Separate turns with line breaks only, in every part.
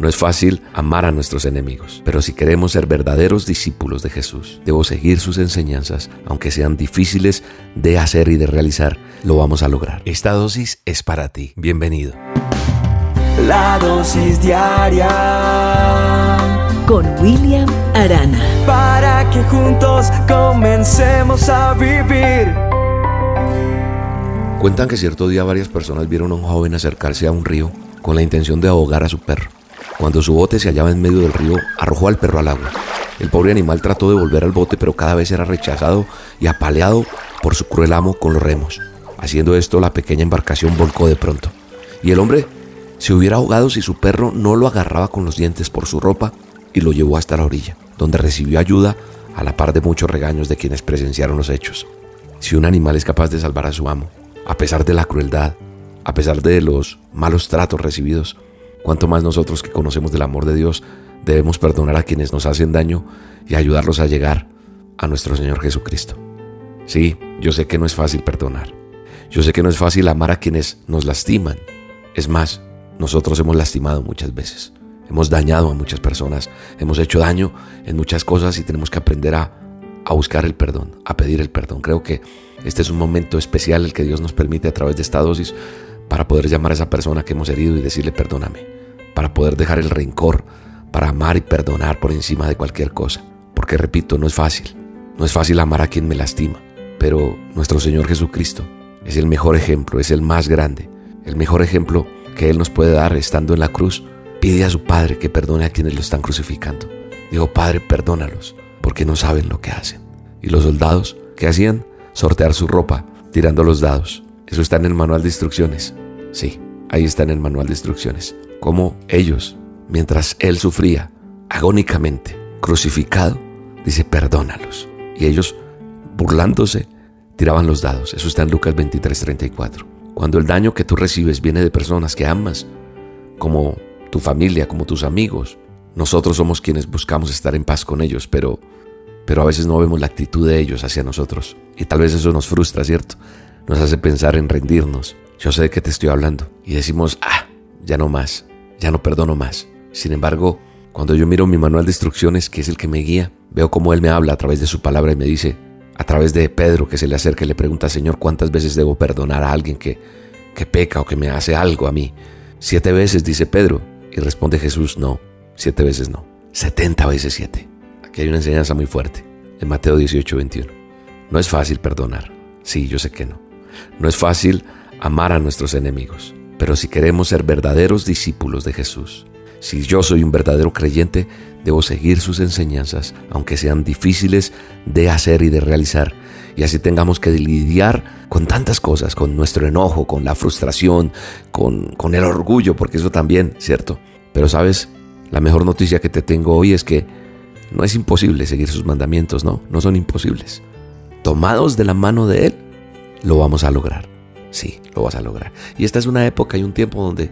No es fácil amar a nuestros enemigos, pero si queremos ser verdaderos discípulos de Jesús, debo seguir sus enseñanzas, aunque sean difíciles de hacer y de realizar, lo vamos a lograr. Esta dosis es para ti. Bienvenido.
La dosis diaria
con William Arana.
Para que juntos comencemos a vivir.
Cuentan que cierto día varias personas vieron a un joven acercarse a un río con la intención de ahogar a su perro. Cuando su bote se hallaba en medio del río, arrojó al perro al agua. El pobre animal trató de volver al bote, pero cada vez era rechazado y apaleado por su cruel amo con los remos. Haciendo esto, la pequeña embarcación volcó de pronto. Y el hombre se hubiera ahogado si su perro no lo agarraba con los dientes por su ropa y lo llevó hasta la orilla, donde recibió ayuda a la par de muchos regaños de quienes presenciaron los hechos. Si un animal es capaz de salvar a su amo, a pesar de la crueldad, a pesar de los malos tratos recibidos, Cuanto más nosotros que conocemos del amor de Dios debemos perdonar a quienes nos hacen daño y ayudarlos a llegar a nuestro Señor Jesucristo. Sí, yo sé que no es fácil perdonar. Yo sé que no es fácil amar a quienes nos lastiman. Es más, nosotros hemos lastimado muchas veces. Hemos dañado a muchas personas. Hemos hecho daño en muchas cosas y tenemos que aprender a, a buscar el perdón, a pedir el perdón. Creo que este es un momento especial el que Dios nos permite a través de esta dosis para poder llamar a esa persona que hemos herido y decirle perdóname, para poder dejar el rencor, para amar y perdonar por encima de cualquier cosa. Porque repito, no es fácil, no es fácil amar a quien me lastima, pero nuestro Señor Jesucristo es el mejor ejemplo, es el más grande, el mejor ejemplo que Él nos puede dar estando en la cruz. Pide a su Padre que perdone a quienes lo están crucificando. Digo, Padre, perdónalos, porque no saben lo que hacen. Y los soldados, ¿qué hacían? Sortear su ropa, tirando los dados. Eso está en el manual de instrucciones. Sí, ahí está en el manual de instrucciones. Cómo ellos, mientras él sufría agónicamente, crucificado, dice, perdónalos. Y ellos, burlándose, tiraban los dados. Eso está en Lucas 23, 34. Cuando el daño que tú recibes viene de personas que amas, como tu familia, como tus amigos, nosotros somos quienes buscamos estar en paz con ellos, pero, pero a veces no vemos la actitud de ellos hacia nosotros. Y tal vez eso nos frustra, ¿cierto? Nos hace pensar en rendirnos, yo sé de qué te estoy hablando. Y decimos, ah, ya no más, ya no perdono más. Sin embargo, cuando yo miro mi manual de instrucciones, que es el que me guía, veo cómo Él me habla a través de su palabra y me dice, a través de Pedro que se le acerca y le pregunta, Señor, ¿cuántas veces debo perdonar a alguien que, que peca o que me hace algo a mí? Siete veces, dice Pedro. Y responde Jesús, no, siete veces no, setenta veces siete. Aquí hay una enseñanza muy fuerte, en Mateo 18, 21. No es fácil perdonar. Sí, yo sé que no. No es fácil amar a nuestros enemigos. Pero si queremos ser verdaderos discípulos de Jesús, si yo soy un verdadero creyente, debo seguir sus enseñanzas, aunque sean difíciles de hacer y de realizar. Y así tengamos que lidiar con tantas cosas, con nuestro enojo, con la frustración, con, con el orgullo, porque eso también, ¿cierto? Pero sabes, la mejor noticia que te tengo hoy es que no es imposible seguir sus mandamientos, no, no son imposibles. Tomados de la mano de Él, lo vamos a lograr. Sí, lo vas a lograr. Y esta es una época y un tiempo donde,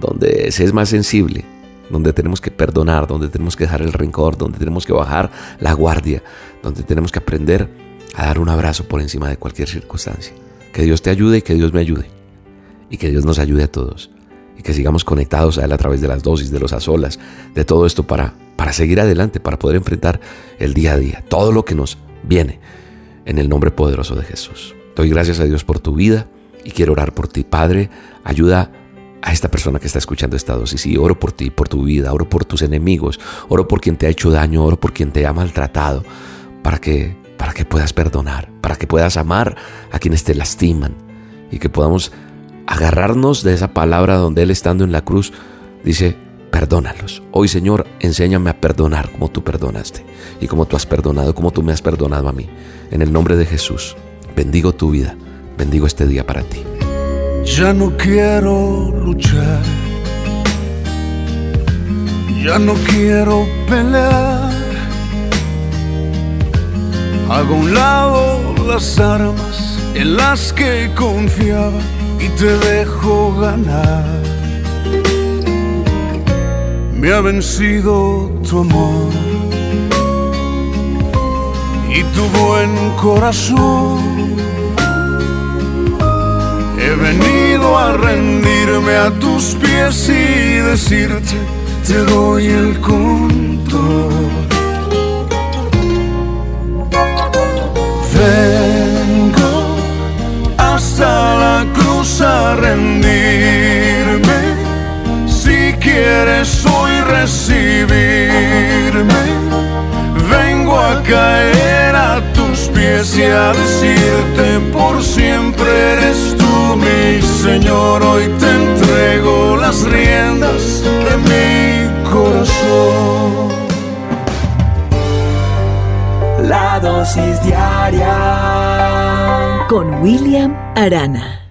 donde se es más sensible, donde tenemos que perdonar, donde tenemos que dejar el rencor, donde tenemos que bajar la guardia, donde tenemos que aprender a dar un abrazo por encima de cualquier circunstancia. Que Dios te ayude y que Dios me ayude. Y que Dios nos ayude a todos. Y que sigamos conectados a Él a través de las dosis, de los azolas, de todo esto para, para seguir adelante, para poder enfrentar el día a día, todo lo que nos viene en el nombre poderoso de Jesús. Doy gracias a Dios por tu vida y quiero orar por ti. Padre, ayuda a esta persona que está escuchando esta dosis y oro por ti, por tu vida, oro por tus enemigos, oro por quien te ha hecho daño, oro por quien te ha maltratado, para que, para que puedas perdonar, para que puedas amar a quienes te lastiman y que podamos agarrarnos de esa palabra donde Él estando en la cruz dice, perdónalos. Hoy Señor, enséñame a perdonar como tú perdonaste y como tú has perdonado, como tú me has perdonado a mí. En el nombre de Jesús. Bendigo tu vida, bendigo este día para ti.
Ya no quiero luchar, ya no quiero pelear. Hago un lado las armas en las que confiaba y te dejo ganar. Me ha vencido tu amor y tu buen corazón venido a rendirme a tus pies y decirte, te doy el control. Vengo hasta la cruz a rendirme. Si quieres hoy recibirme, vengo a caer a tus pies y a decirte por siempre eres tú mi Señor. Hoy te entrego las riendas de mi corazón.
La dosis diaria
con William Arana.